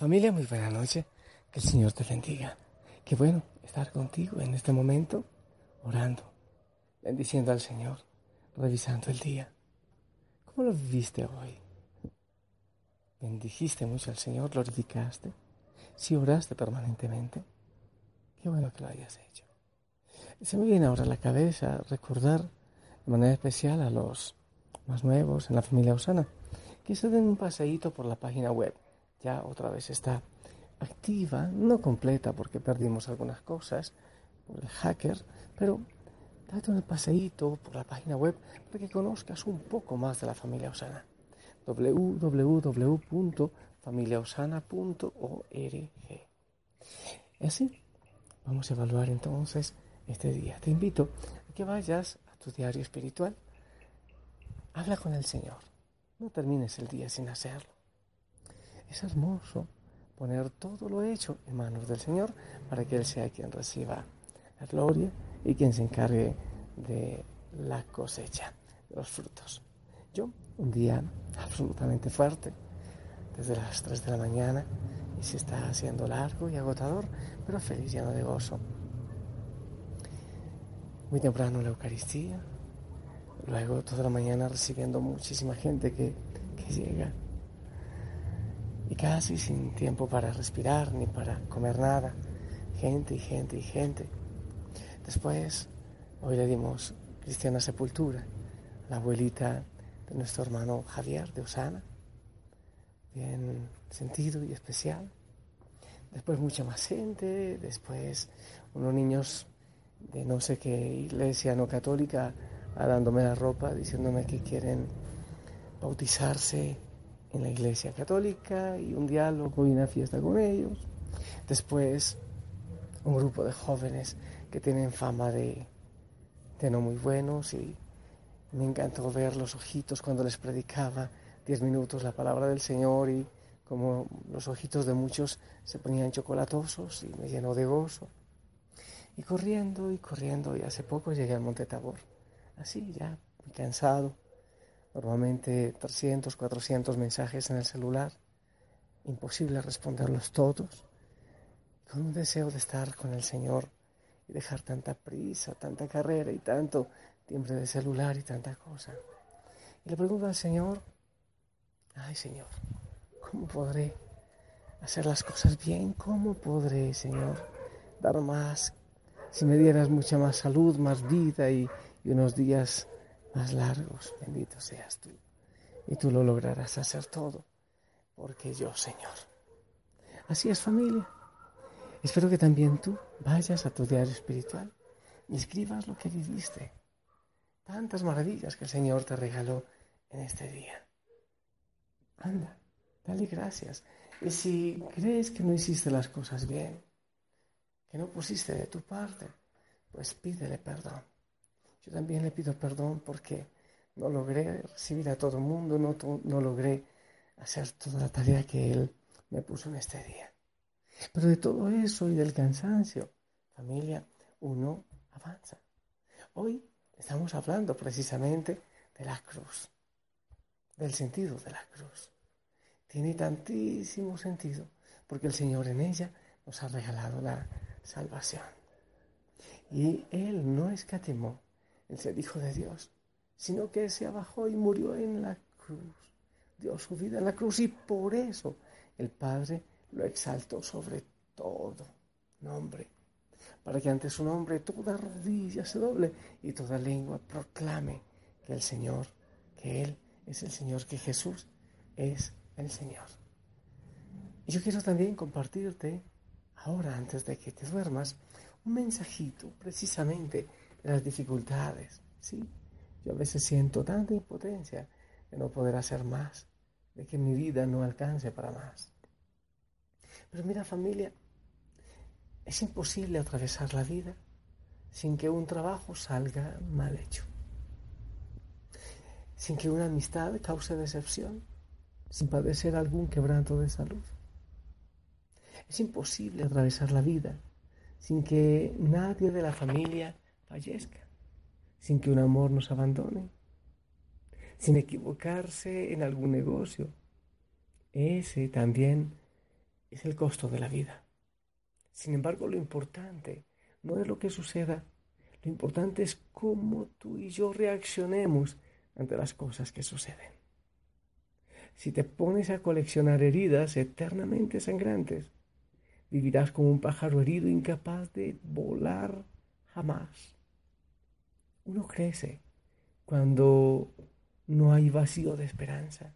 Familia, muy buena noche. Que el Señor te bendiga. Qué bueno estar contigo en este momento, orando, bendiciendo al Señor, revisando el día. ¿Cómo lo viviste hoy? ¿Bendijiste mucho al Señor? ¿Glorificaste? ¿Sí oraste permanentemente? Qué bueno que lo hayas hecho. Se me viene ahora a la cabeza recordar de manera especial a los más nuevos en la familia Osana que se den un paseíto por la página web ya otra vez está activa, no completa porque perdimos algunas cosas por el hacker, pero date un paseíto por la página web para que conozcas un poco más de la familia Osana. www.familiaosana.org. Y así vamos a evaluar entonces este día. Te invito a que vayas a tu diario espiritual. Habla con el Señor. No termines el día sin hacerlo. Es hermoso poner todo lo hecho en manos del Señor para que Él sea quien reciba la gloria y quien se encargue de la cosecha, de los frutos. Yo, un día absolutamente fuerte, desde las 3 de la mañana, y se está haciendo largo y agotador, pero feliz, lleno de gozo. Muy temprano la Eucaristía, luego toda la mañana recibiendo muchísima gente que, que llega y casi sin tiempo para respirar ni para comer nada. Gente y gente y gente. Después, hoy le dimos cristiana sepultura, la abuelita de nuestro hermano Javier de Osana, bien sentido y especial. Después mucha más gente, después unos niños de no sé qué iglesia no católica dándome la ropa, diciéndome que quieren bautizarse en la iglesia católica y un diálogo y una fiesta con ellos. Después, un grupo de jóvenes que tienen fama de, de no muy buenos y me encantó ver los ojitos cuando les predicaba diez minutos la palabra del Señor y como los ojitos de muchos se ponían chocolatosos y me llenó de gozo. Y corriendo y corriendo y hace poco llegué al Monte Tabor, así ya, muy cansado normalmente 300, 400 mensajes en el celular, imposible responderlos todos, con un deseo de estar con el Señor y dejar tanta prisa, tanta carrera y tanto timbre de celular y tanta cosa. Y le pregunto al Señor, ay Señor, ¿cómo podré hacer las cosas bien? ¿Cómo podré, Señor, dar más? Si me dieras mucha más salud, más vida y, y unos días más largos, bendito seas tú. Y tú lo lograrás hacer todo, porque yo, Señor. Así es familia. Espero que también tú vayas a tu diario espiritual y escribas lo que viviste. Tantas maravillas que el Señor te regaló en este día. Anda, dale gracias. Y si crees que no hiciste las cosas bien, que no pusiste de tu parte, pues pídele perdón. Yo también le pido perdón porque no logré recibir a todo el mundo, no, no logré hacer toda la tarea que Él me puso en este día. Pero de todo eso y del cansancio, familia, uno avanza. Hoy estamos hablando precisamente de la cruz, del sentido de la cruz. Tiene tantísimo sentido porque el Señor en ella nos ha regalado la salvación. Y Él no escatimó él se dijo de Dios, sino que se abajó y murió en la cruz. Dio su vida en la cruz y por eso el Padre lo exaltó sobre todo nombre, para que ante su nombre toda rodilla se doble y toda lengua proclame que el Señor, que Él es el Señor, que Jesús es el Señor. Y yo quiero también compartirte, ahora antes de que te duermas, un mensajito precisamente las dificultades, ¿sí? Yo a veces siento tanta impotencia de no poder hacer más, de que mi vida no alcance para más. Pero mira familia, es imposible atravesar la vida sin que un trabajo salga mal hecho, sin que una amistad cause decepción, sin padecer algún quebranto de salud. Es imposible atravesar la vida sin que nadie de la familia fallezca, sin que un amor nos abandone, sin equivocarse en algún negocio. Ese también es el costo de la vida. Sin embargo, lo importante no es lo que suceda, lo importante es cómo tú y yo reaccionemos ante las cosas que suceden. Si te pones a coleccionar heridas eternamente sangrantes, vivirás como un pájaro herido incapaz de volar jamás. Uno crece cuando no hay vacío de esperanza,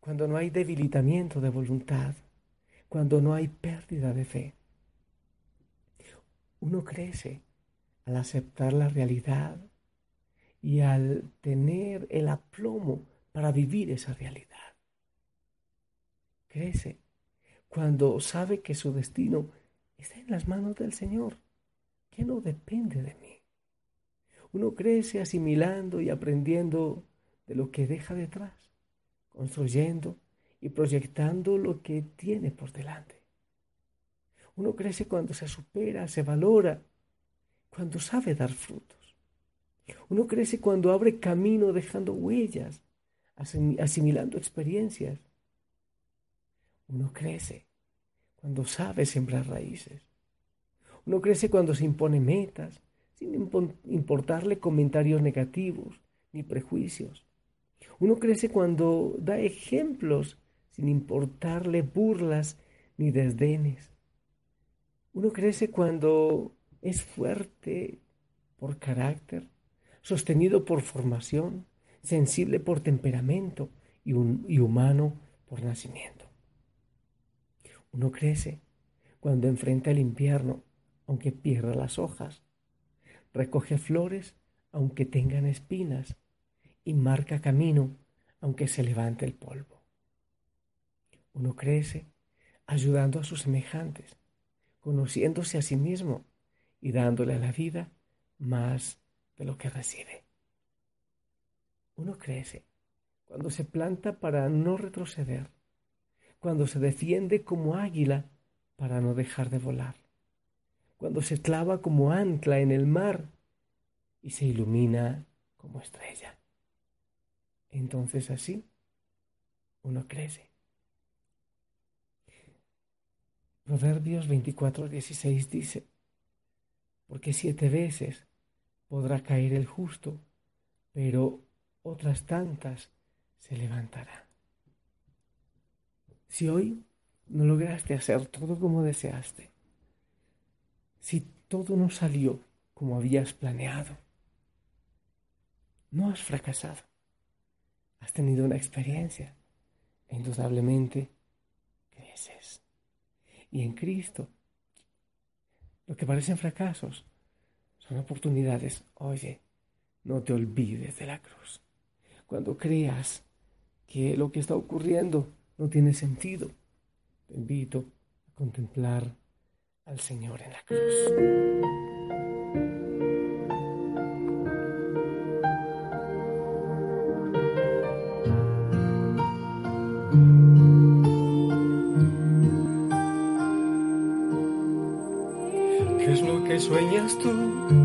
cuando no hay debilitamiento de voluntad, cuando no hay pérdida de fe. Uno crece al aceptar la realidad y al tener el aplomo para vivir esa realidad. Crece cuando sabe que su destino está en las manos del Señor, que no depende de mí. Uno crece asimilando y aprendiendo de lo que deja detrás, construyendo y proyectando lo que tiene por delante. Uno crece cuando se supera, se valora, cuando sabe dar frutos. Uno crece cuando abre camino dejando huellas, asimilando experiencias uno crece cuando sabe sembrar raíces. Uno crece cuando se impone metas, sin importarle comentarios negativos ni prejuicios. Uno crece cuando da ejemplos sin importarle burlas ni desdenes. Uno crece cuando es fuerte por carácter, sostenido por formación, sensible por temperamento y, y humano por nacimiento. Uno crece cuando enfrenta el invierno, aunque pierda las hojas. Recoge flores, aunque tengan espinas, y marca camino, aunque se levante el polvo. Uno crece ayudando a sus semejantes, conociéndose a sí mismo y dándole a la vida más de lo que recibe. Uno crece cuando se planta para no retroceder cuando se defiende como águila para no dejar de volar, cuando se clava como ancla en el mar y se ilumina como estrella. Entonces así uno crece. Proverbios 24, 16 dice, porque siete veces podrá caer el justo, pero otras tantas se levantará. Si hoy no lograste hacer todo como deseaste, si todo no salió como habías planeado, no has fracasado. Has tenido una experiencia e indudablemente creces. Y en Cristo, lo que parecen fracasos son oportunidades. Oye, no te olvides de la cruz. Cuando creas que lo que está ocurriendo no tiene sentido. Te invito a contemplar al Señor en la cruz. ¿Qué es lo que sueñas tú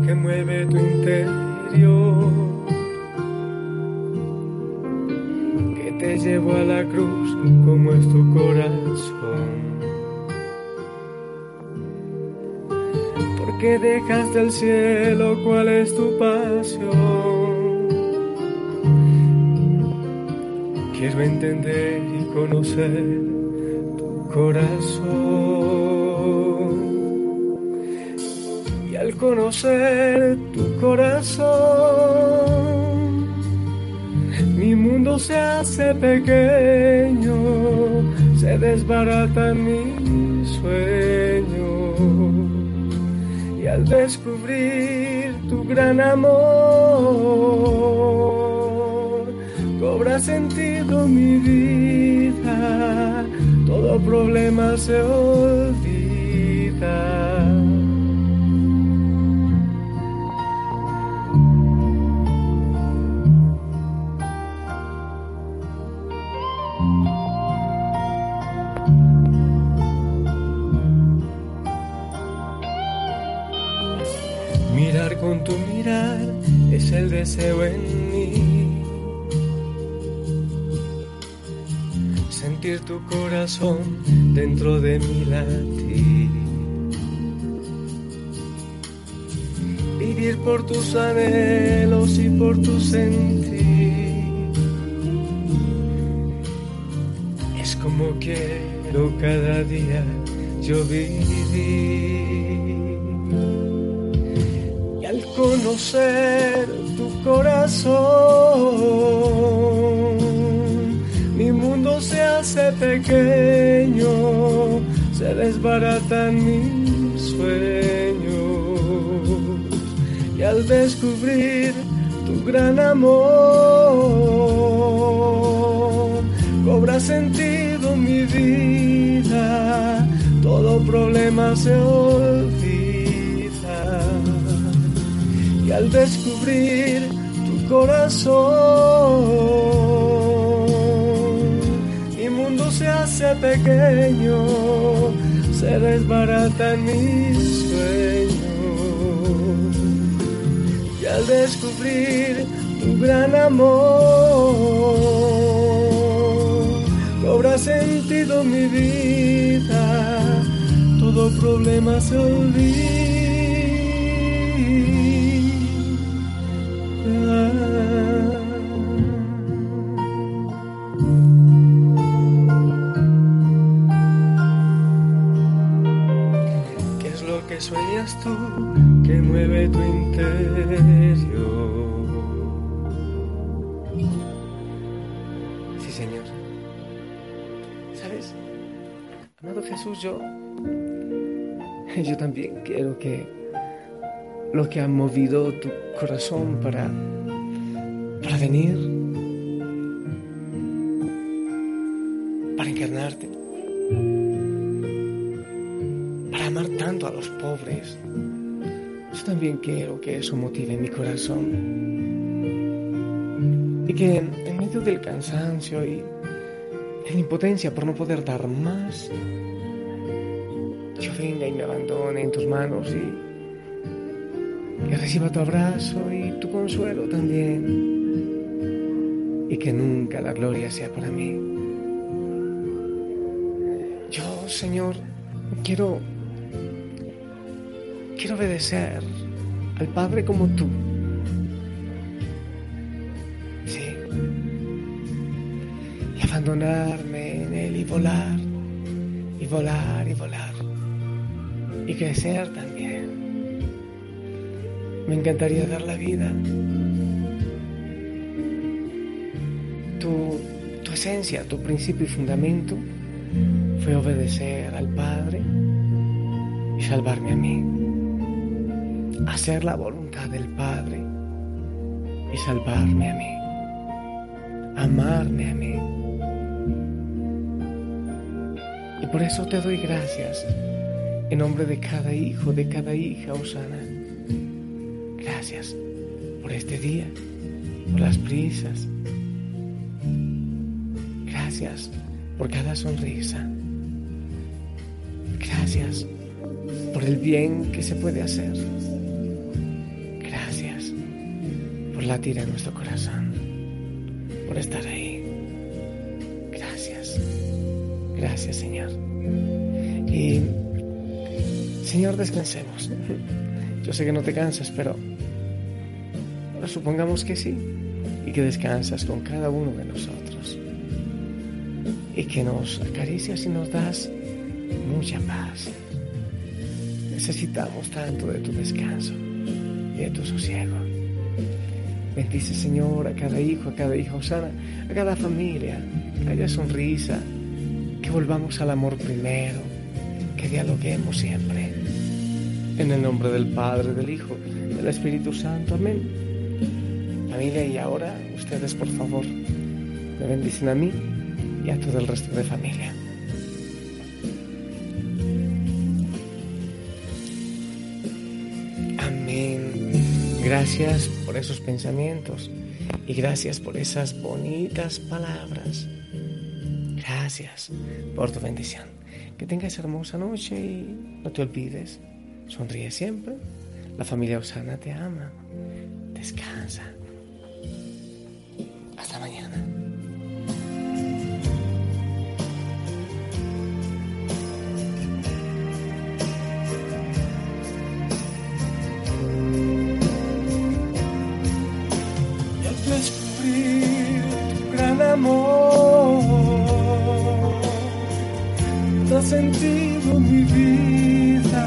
que mueve tu interior? Del cielo cuál es tu pasión? Quiero entender y conocer tu corazón. Y al conocer tu corazón, mi mundo se hace pequeño, se desbarata mi sueño. Al descubrir tu gran amor, cobra sentido mi vida, todo problema se olvida. Deseo en mí. Sentir tu corazón dentro de mi latir. Vivir por tus anhelos y por tu sentir. Es como quiero cada día yo vivir conocer tu corazón. Mi mundo se hace pequeño, se desbaratan mis sueños. Y al descubrir tu gran amor, cobra sentido mi vida, todo problema se olvida y al descubrir tu corazón, mi mundo se hace pequeño, se desbaratan mis sueños. Y al descubrir tu gran amor, cobra sentido mi vida, todo problema se olvida. Mueve tu interior. Sí, Señor. ¿Sabes? Amado Jesús, yo, yo también quiero que lo que ha movido tu corazón para, para venir, para encarnarte, amar tanto a los pobres. También quiero que eso motive mi corazón. Y que en medio del cansancio y la impotencia por no poder dar más, yo venga y me abandone en tus manos y, y reciba tu abrazo y tu consuelo también. Y que nunca la gloria sea para mí. Yo, Señor, Quiero obedecer al Padre como tú. Sí. Y abandonarme en Él y volar, y volar, y volar. Y crecer también. Me encantaría dar la vida. Tu, tu esencia, tu principio y fundamento fue obedecer al Padre y salvarme a mí hacer la voluntad del Padre y salvarme a mí, amarme a mí. Y por eso te doy gracias en nombre de cada hijo, de cada hija, Osana. Gracias por este día, por las prisas. Gracias por cada sonrisa. Gracias por el bien que se puede hacer. Latir en nuestro corazón, por estar ahí. Gracias. Gracias, Señor. Y, Señor, descansemos. Yo sé que no te cansas, pero, pero supongamos que sí, y que descansas con cada uno de nosotros, y que nos acaricias y nos das mucha paz. Necesitamos tanto de tu descanso y de tu sosiego. Bendice, Señor, a cada hijo, a cada hija Osana, a cada familia, que haya sonrisa, que volvamos al amor primero, que dialoguemos siempre. En el nombre del Padre, del Hijo, del Espíritu Santo. Amén. Familia, y ahora ustedes, por favor, me bendicen a mí y a todo el resto de familia. Gracias por esos pensamientos y gracias por esas bonitas palabras. Gracias por tu bendición. Que tengas hermosa noche y no te olvides. Sonríe siempre. La familia Osana te ama. Descansa. Amor, da sentido mi vida,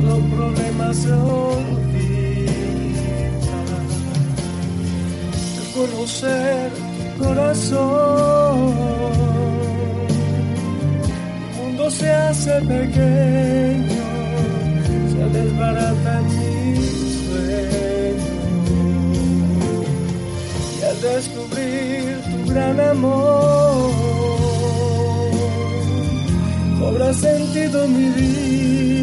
todo problema se olvida. Al conocer tu corazón, el mundo se hace pequeño, se desbarata mi sueño. Y al descubrir gran amor, cobra sentido mi vida,